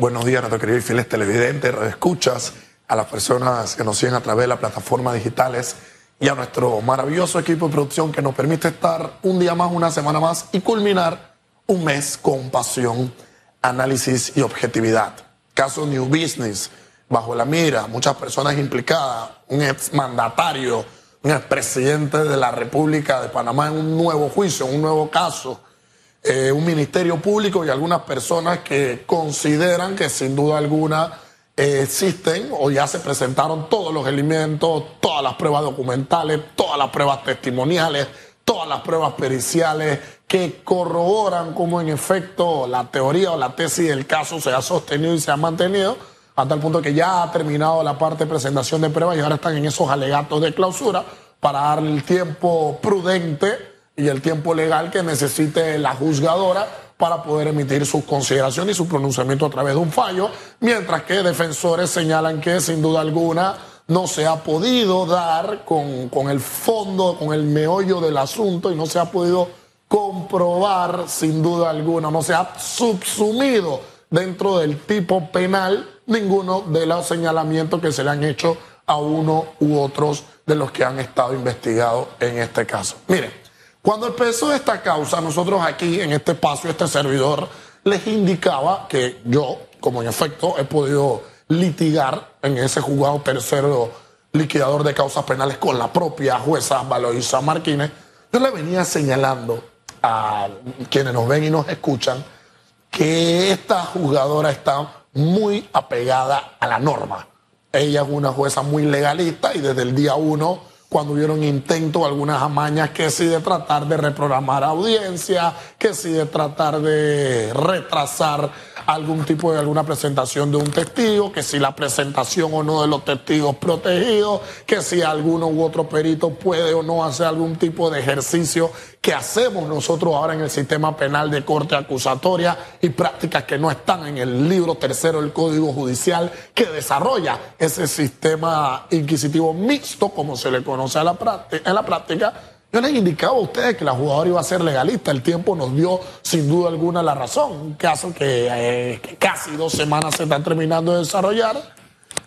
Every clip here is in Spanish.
Buenos días, nuestros queridos y fieles televidentes, escuchas, a las personas que nos siguen a través de las plataformas digitales y a nuestro maravilloso equipo de producción que nos permite estar un día más, una semana más y culminar un mes con pasión, análisis y objetividad. Caso New Business, bajo la mira, muchas personas implicadas, un exmandatario, un expresidente de la República de Panamá en un nuevo juicio, un nuevo caso eh, un ministerio público y algunas personas que consideran que sin duda alguna eh, existen o ya se presentaron todos los elementos, todas las pruebas documentales, todas las pruebas testimoniales, todas las pruebas periciales que corroboran cómo en efecto la teoría o la tesis del caso se ha sostenido y se ha mantenido hasta el punto que ya ha terminado la parte de presentación de pruebas y ahora están en esos alegatos de clausura para darle el tiempo prudente y el tiempo legal que necesite la juzgadora para poder emitir sus consideraciones y su pronunciamiento a través de un fallo, mientras que defensores señalan que sin duda alguna no se ha podido dar con, con el fondo, con el meollo del asunto y no se ha podido comprobar sin duda alguna, no se ha subsumido dentro del tipo penal ninguno de los señalamientos que se le han hecho a uno u otros de los que han estado investigados en este caso. Miren, cuando empezó esta causa, nosotros aquí en este espacio, este servidor, les indicaba que yo, como en efecto he podido litigar en ese juzgado tercero liquidador de causas penales con la propia jueza Valoisa Martínez, yo le venía señalando a quienes nos ven y nos escuchan que esta juzgadora está muy apegada a la norma. Ella es una jueza muy legalista y desde el día uno cuando hubieron intentos, algunas amañas, que si de tratar de reprogramar audiencia, que si de tratar de retrasar algún tipo de alguna presentación de un testigo, que si la presentación o no de los testigos protegidos, que si alguno u otro perito puede o no hacer algún tipo de ejercicio que hacemos nosotros ahora en el sistema penal de corte acusatoria y prácticas que no están en el libro tercero del Código Judicial que desarrolla ese sistema inquisitivo mixto, como se le conoce en la práctica, en la práctica yo les indicaba a ustedes que la jugadora iba a ser legalista. El tiempo nos dio sin duda alguna la razón. Un caso que, eh, casi dos semanas se está terminando de desarrollar.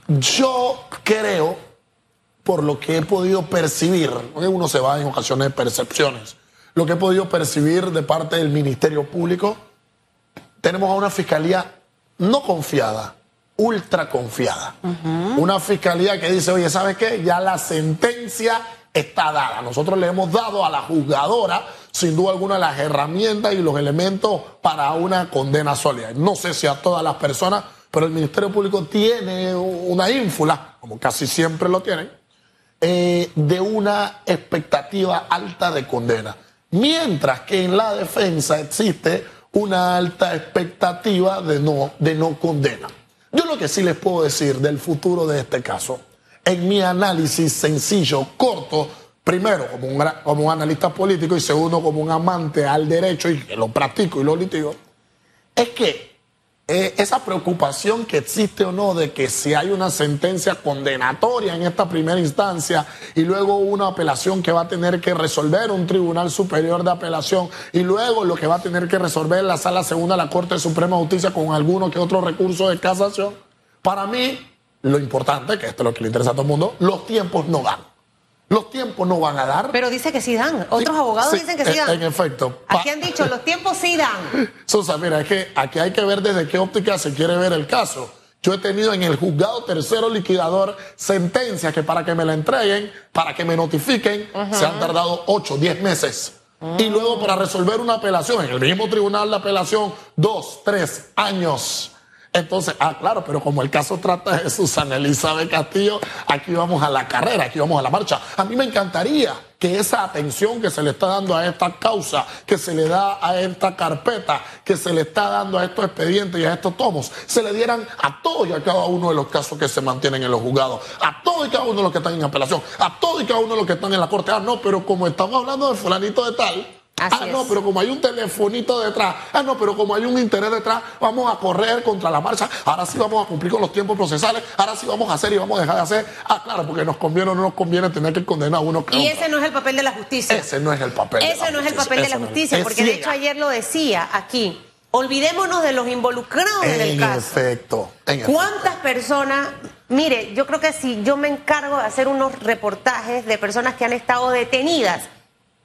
Yo creo, por lo que he podido percibir, uno se va en ocasiones de percepciones, lo que he podido percibir de parte del Ministerio Público, tenemos a una fiscalía no confiada, ultra confiada. Una fiscalía que dice, oye, ¿sabes qué? Ya la sentencia está dada. Nosotros le hemos dado a la juzgadora, sin duda alguna, las herramientas y los elementos para una condena sólida. No sé si a todas las personas, pero el Ministerio Público tiene una ínfula, como casi siempre lo tienen, eh, de una expectativa alta de condena. Mientras que en la defensa existe una alta expectativa de no, de no condena. Yo lo que sí les puedo decir del futuro de este caso en mi análisis sencillo, corto, primero como un, como analista político y segundo como un amante al derecho y que lo practico y lo litigo, es que eh, esa preocupación que existe o no de que si hay una sentencia condenatoria en esta primera instancia y luego una apelación que va a tener que resolver un tribunal superior de apelación y luego lo que va a tener que resolver la sala segunda de la Corte Suprema de Justicia con alguno que otro recurso de casación, para mí lo importante, que esto es lo que le interesa a todo el mundo, los tiempos no dan. Los tiempos no van a dar. Pero dice que sí dan. Otros abogados dicen que sí dan. En, efecto. Aquí han dicho, los tiempos sí dan. Susa, mira, es que aquí hay que ver desde qué óptica se quiere ver el caso. Yo he tenido en el juzgado tercero liquidador sentencias que para que me la entreguen, para que me notifiquen, se han tardado 8, 10 meses. Y luego para resolver una apelación, en el mismo tribunal de apelación, dos, tres años. Entonces, ah, claro, pero como el caso trata de Susana Elizabeth Castillo, aquí vamos a la carrera, aquí vamos a la marcha. A mí me encantaría que esa atención que se le está dando a esta causa, que se le da a esta carpeta, que se le está dando a estos expedientes y a estos tomos, se le dieran a todos y a cada uno de los casos que se mantienen en los juzgados, a todos y cada uno de los que están en apelación, a todos y cada uno de los que están en la corte. Ah, no, pero como estamos hablando de fulanito de tal, ah, no, pero como hay un telefonito detrás, ah, no, pero como hay un interés detrás, vamos a correr contra la marcha, ahora sí vamos a cumplir con los tiempos procesales, ahora sí vamos a hacer y vamos a dejar de hacer. Ah, claro, porque nos conviene o no nos conviene tener que condenar a uno. y ese no es el papel de la justicia. Ese no es el papel. Ese no es el papel de la justicia, porque de hecho ayer lo decía aquí. olvidémonos de los involucrados en, el caso. Efecto, en ¿Cuántas personas? Mire, yo creo que si yo me encargo de hacer unos reportajes de personas que han estado detenidas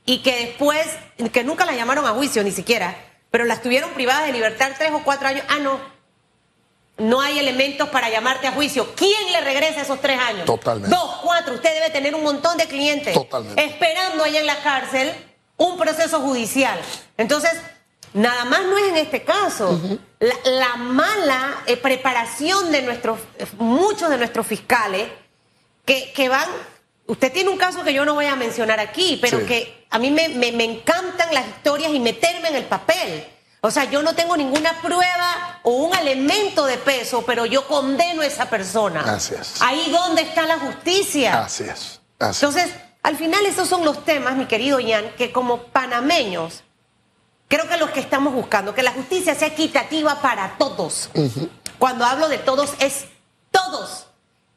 y que después, que nunca las llamaron a juicio ni siquiera, pero las tuvieron privadas de libertad tres o cuatro años, ah, no, no hay elementos para llamarte a juicio. ¿Quién le regresa esos tres años? Totalmente. Dos, cuatro. Usted debe tener un montón de clientes Totalmente. esperando allá en la cárcel un proceso judicial. Entonces, nada más no es en este caso. la, mala eh, preparación de nuestros, muchos de nuestros fiscales que, que, van. Usted tiene un caso que yo no voy a mencionar aquí, pero que a mí me, me, me encantan las historias y meterme en el papel. O sea, yo no tengo ninguna prueba o un elemento de peso, pero yo condeno a esa persona. Así es. Ahí donde está la justicia. Así es. Entonces, al final esos son los temas, mi querido Ian, que como panameños, creo que los que estamos buscando, que la justicia sea equitativa para todos. Cuando hablo de todos, es todos.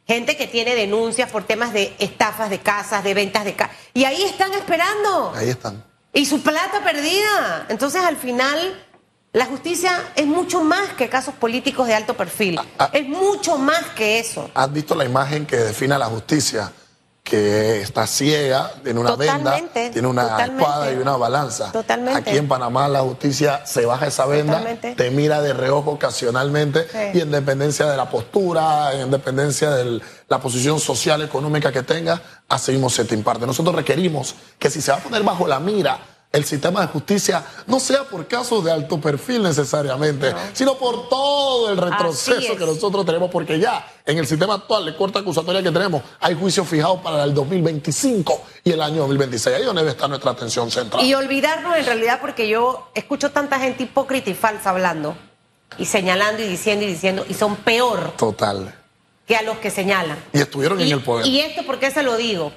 Gente que tiene denuncias por temas de estafas de casas, de ventas de casas. Y ahí están esperando. Ahí están. Y su plata perdida. Entonces, al final la justicia es mucho más que casos políticos de alto perfil. Ah, ah. es mucho más que eso. ¿Has visto la imagen que define a la justicia? Que está ciega, tiene una venda, tiene una espada y una balanza. Totalmente. Aquí en Panamá la justicia se baja esa venda, te mira de reojo ocasionalmente y en dependencia de la postura, en dependencia de la posición social, económica que tenga, así mismo se te imparte. Nosotros requerimos que si se va a poner bajo la mira el sistema de justicia no sea por casos de alto perfil necesariamente, sino por todo el retroceso que nosotros tenemos, porque ya en el sistema actual de corta acusatoria que tenemos hay juicios fijados para el 2025 y el año 2026. Ahí donde debe estar nuestra atención central. Y olvidarnos en realidad, porque yo escucho tanta gente hipócrita y falsa hablando y señalando y diciendo y diciendo, y son peor. Total. Que a los que señalan. Y estuvieron en el poder. Y esto, ¿por qué se lo digo?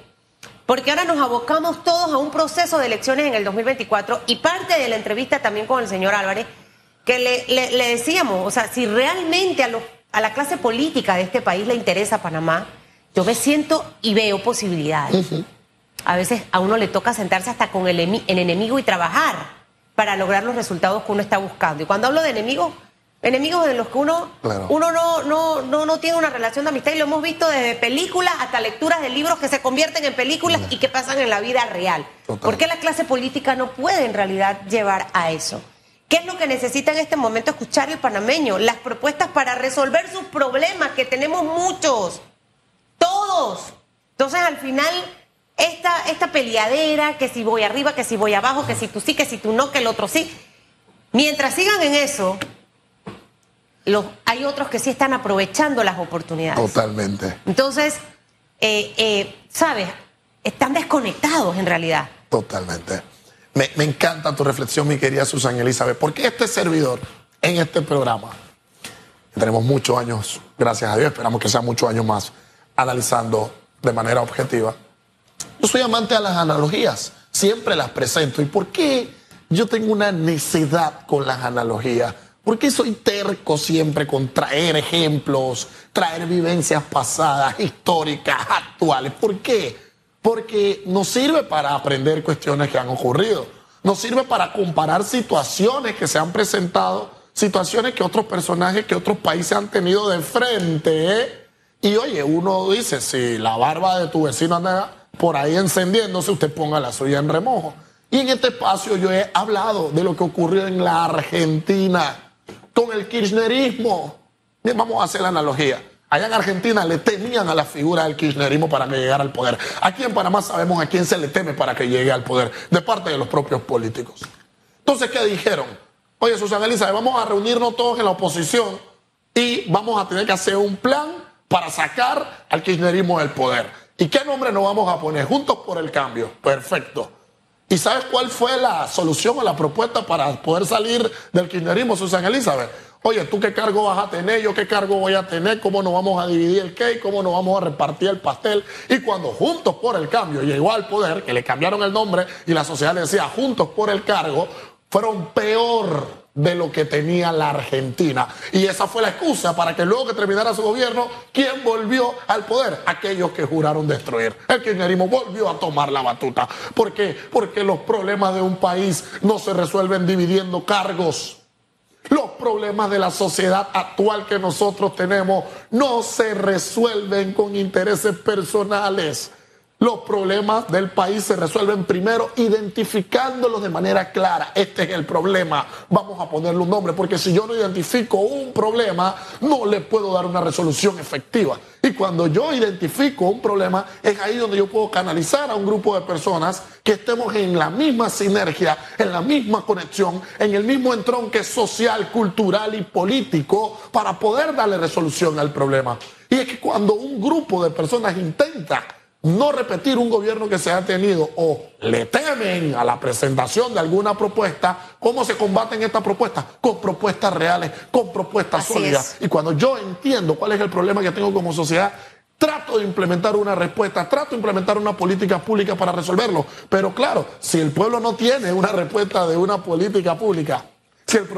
Porque ahora nos abocamos todos a un proceso de elecciones en el 2024 y parte de la entrevista también con el señor Álvarez, que le, decíamos, o sea, si realmente a, a la clase política de este país le interesa Panamá, yo me siento y veo posibilidades. A veces a uno le toca sentarse hasta con el, el enemigo y trabajar para lograr los resultados que uno está buscando. Y cuando hablo de enemigos, enemigos de los que uno, uno no, no, no, no, tiene una relación de amistad y lo hemos visto desde películas hasta lecturas de libros que se convierten en películas y que pasan en la vida real. ¿Por qué la clase política no puede en realidad llevar a eso? ¿Qué es lo que necesita en este momento escuchar el panameño? Las propuestas para resolver sus problemas, que tenemos muchos, todos. Entonces al final esta, esta peleadera, que si voy arriba, que si voy abajo, que si tú sí, que si tú no, que el otro sí. Mientras sigan en eso, hay otros que sí están aprovechando las oportunidades. Totalmente. Entonces, eh, eh, ¿sabes? Están desconectados en realidad. Totalmente. Me, encanta tu reflexión, mi querida Susan Elizabeth, porque este servidor en este programa, tenemos muchos años, gracias a Dios, esperamos que sean muchos años más, analizando de manera objetiva. Yo soy amante de las analogías, siempre las presento. ¿Y por qué yo tengo una necedad con las analogías? ¿Por qué soy terco siempre con traer ejemplos, traer vivencias pasadas, históricas, actuales? ¿Por qué? Porque nos sirve para aprender cuestiones que han ocurrido. Nos sirve para comparar situaciones que se han presentado, situaciones que otros personajes, que otros países han tenido de frente. ¿eh? Y oye, uno dice, si la barba de tu vecino anda por ahí encendiéndose, usted ponga la suya en remojo. Y en este espacio yo he hablado de lo que ocurrió en la Argentina con el kirchnerismo. Vamos a hacer la analogía. Allá en Argentina le temían a la figura del kirchnerismo para que llegara al poder. Aquí en Panamá sabemos a quién se le teme para que llegue al poder, de parte de los propios políticos. Entonces, ¿qué dijeron? Oye, Susana Elizabeth, vamos a reunirnos todos en la oposición y vamos a tener que hacer un plan para sacar al kirchnerismo del poder. ¿Y qué nombre nos vamos a poner? Juntos por el cambio. Perfecto. ¿Y sabes cuál fue la solución o la propuesta para poder salir del kirchnerismo, Susana Elizabeth? Oye, ¿tú qué cargo vas a tener? ¿Yo qué cargo voy a tener? ¿Cómo nos vamos a dividir el cake? ¿Cómo nos vamos a repartir el pastel? Y cuando Juntos por el Cambio llegó al poder, que le cambiaron el nombre y la sociedad le decía Juntos por el Cargo, fueron peor de lo que tenía la Argentina. Y esa fue la excusa para que luego que terminara su gobierno, ¿quién volvió al poder? Aquellos que juraron destruir. El kirchnerismo volvió a tomar la batuta. ¿Por qué? Porque los problemas de un país no se resuelven dividiendo cargos. Los problemas de la sociedad actual que nosotros tenemos no se resuelven con intereses personales. Los problemas del país se resuelven primero identificándolos de manera clara. Este es el problema. Vamos a ponerle un nombre, porque si yo no identifico un problema, no le puedo dar una resolución efectiva. Y cuando yo identifico un problema, es ahí donde yo puedo canalizar a un grupo de personas que estemos en la misma sinergia, en la misma conexión, en el mismo entronque social, cultural y político para poder darle resolución al problema. Y es que cuando un grupo de personas intenta no repetir un gobierno que se ha tenido o le temen a la presentación de alguna propuesta, ¿cómo se combaten estas propuestas? Con propuestas reales, con propuestas sólidas. Y cuando yo entiendo cuál es el problema que tengo como sociedad, trato de implementar una respuesta, trato de implementar una política pública para resolverlo. Pero claro, si el pueblo no tiene una respuesta de una política pública, si el,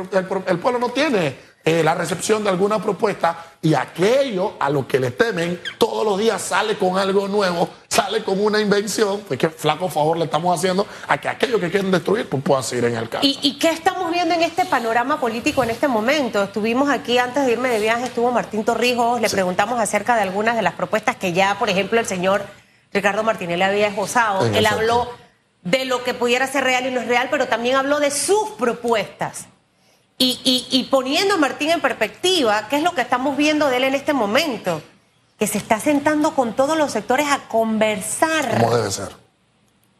el pueblo no tiene eh, la recepción de alguna propuesta y aquello a lo que le temen todos los días sale con algo nuevo, sale con una invención, pues qué flaco favor le estamos haciendo a que aquello que quieren destruir pues pueda seguir en el campo. ¿Y, ¿Y qué estamos viendo en este panorama político en este momento? Estuvimos aquí antes de irme de viaje, estuvo Martín Torrijos, le preguntamos acerca de algunas de las propuestas que ya, por ejemplo, el señor Ricardo Martínez le había esbozado. Él habló de lo que pudiera ser real y no es real, pero también habló de sus propuestas. Y, poniendo a Martín en perspectiva, ¿qué es lo que estamos viendo de él en este momento? Que se está sentando con todos los sectores a conversar. ¿Cómo debe ser?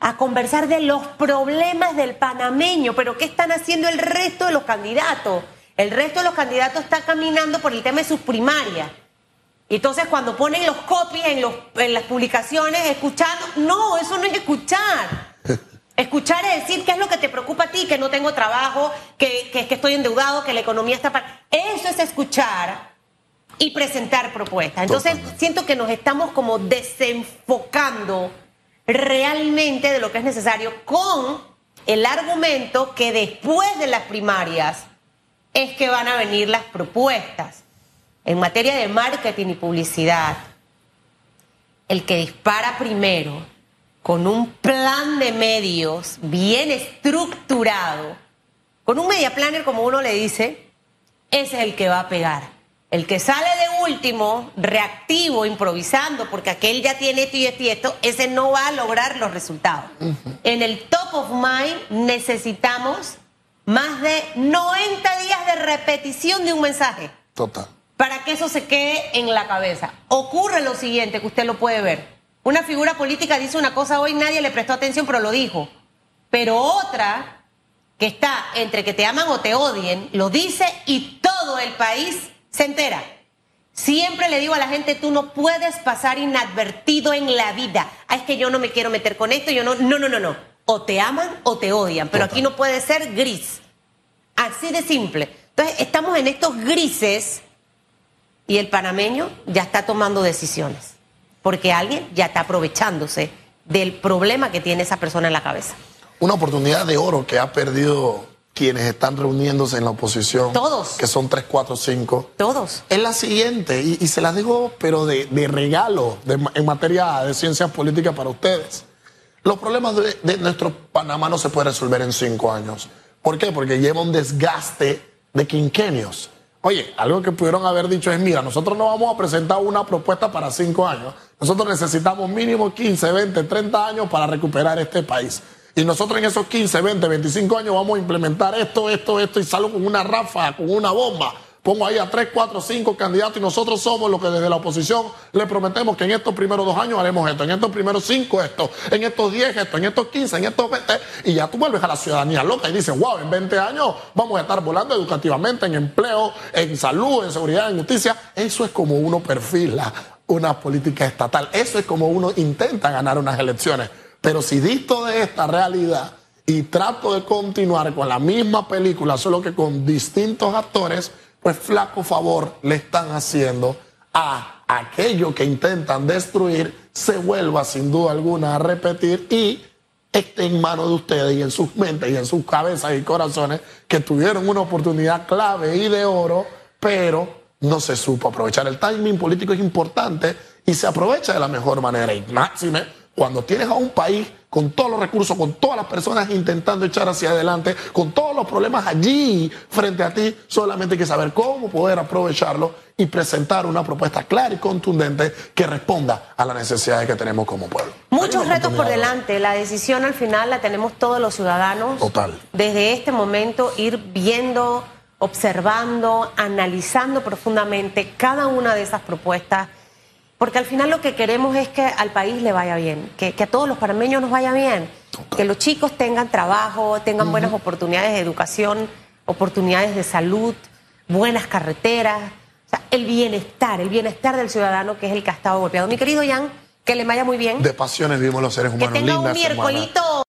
A conversar de los problemas del panameño, pero ¿qué están haciendo el resto de los candidatos? El resto de los candidatos está caminando por el tema de sus primarias. Entonces, cuando ponen los copies en, en las publicaciones, escuchando, no, eso no es escuchar. Escuchar es decir qué es lo que te preocupa a ti, que no tengo trabajo, que, que, estoy endeudado, que la economía está... Para... Eso es escuchar y presentar propuestas. Entonces siento que nos estamos como desenfocando realmente de lo que es necesario con el argumento que después de las primarias es que van a venir las propuestas. En materia de marketing y publicidad, el que dispara primero con un plan de medios bien estructurado, con un media planner como uno le dice, ese es el que va a pegar. El que sale de último, reactivo, improvisando, porque aquel ya tiene esto y esto y esto, ese no va a lograr los resultados. En el top of mind necesitamos más de 90 días de repetición de un mensaje. Total. Para que eso se quede en la cabeza. Ocurre lo siguiente, que usted lo puede ver. Una figura política dice una cosa hoy, nadie le prestó atención, pero lo dijo. Pero otra, que está entre que te aman o te odien, lo dice y todo el país se entera. Siempre le digo a la gente, tú no puedes pasar inadvertido en la vida. Ah, es que yo no me quiero meter con esto, yo no, no, no, no, no. O te aman o te odian, pero aquí no puede ser gris. Así de simple. Entonces, estamos en estos grises y el panameño ya está tomando decisiones porque alguien ya está aprovechándose del problema que tiene esa persona en la cabeza. Una oportunidad de oro que ha perdido quienes están reuniéndose en la oposición. Todos. Que son tres, cuatro, cinco. Todos. Es la siguiente, y, se las digo, pero de, regalo en materia de ciencias políticas para ustedes. Los problemas de, de, nuestro Panamá no se pueden resolver en cinco años. ¿Por qué? Porque lleva un desgaste de quinquenios. Oye, algo que pudieron haber dicho es, mira, nosotros no vamos a presentar una propuesta para cinco años. Nosotros necesitamos mínimo 15, 20, 30 años para recuperar este país. Y nosotros en esos 15, 20, 25 años vamos a implementar esto, esto, esto y salgo con una ráfaga, con una bomba pongo ahí a tres, cuatro, cinco candidatos y nosotros somos los que desde la oposición le prometemos que en estos primeros dos años haremos esto, en estos primeros cinco esto, en estos diez esto, en estos quince, en estos veinte, y ya tú vuelves a la ciudadanía loca y dices, wow, en 20 años vamos a estar volando educativamente, en empleo, en salud, en seguridad, en justicia. Eso es como uno perfila una política estatal, eso es como uno intenta ganar unas elecciones. Pero si disto de esta realidad y trato de continuar con la misma película, solo que con distintos actores, pues flaco favor le están haciendo a aquello que intentan destruir, se vuelva sin duda alguna a repetir y esté en manos de ustedes y en sus mentes y en sus cabezas y corazones que tuvieron una oportunidad clave y de oro, pero no se supo aprovechar. El timing político es importante y se aprovecha de la mejor manera. Y máxime Cuando tienes a un país con todos los recursos, con todas las personas intentando echar hacia adelante, con todos los problemas allí frente a ti, solamente hay que saber cómo poder aprovecharlo y presentar una propuesta clara y contundente que responda a las necesidades que tenemos como pueblo. Muchos retos por delante. La decisión al final la tenemos todos los ciudadanos. Total. Desde este momento ir viendo, observando, analizando profundamente cada una de esas propuestas porque al final lo que queremos es que al país le vaya bien, que, a todos los parameños nos vaya bien, que los chicos tengan trabajo, tengan buenas oportunidades de educación, oportunidades de salud, buenas carreteras, o sea, el bienestar, el bienestar del ciudadano que es el que ha estado golpeado. Mi querido Jan, que le vaya muy bien. De pasiones vivimos los seres humanos. Que tenga un miércolito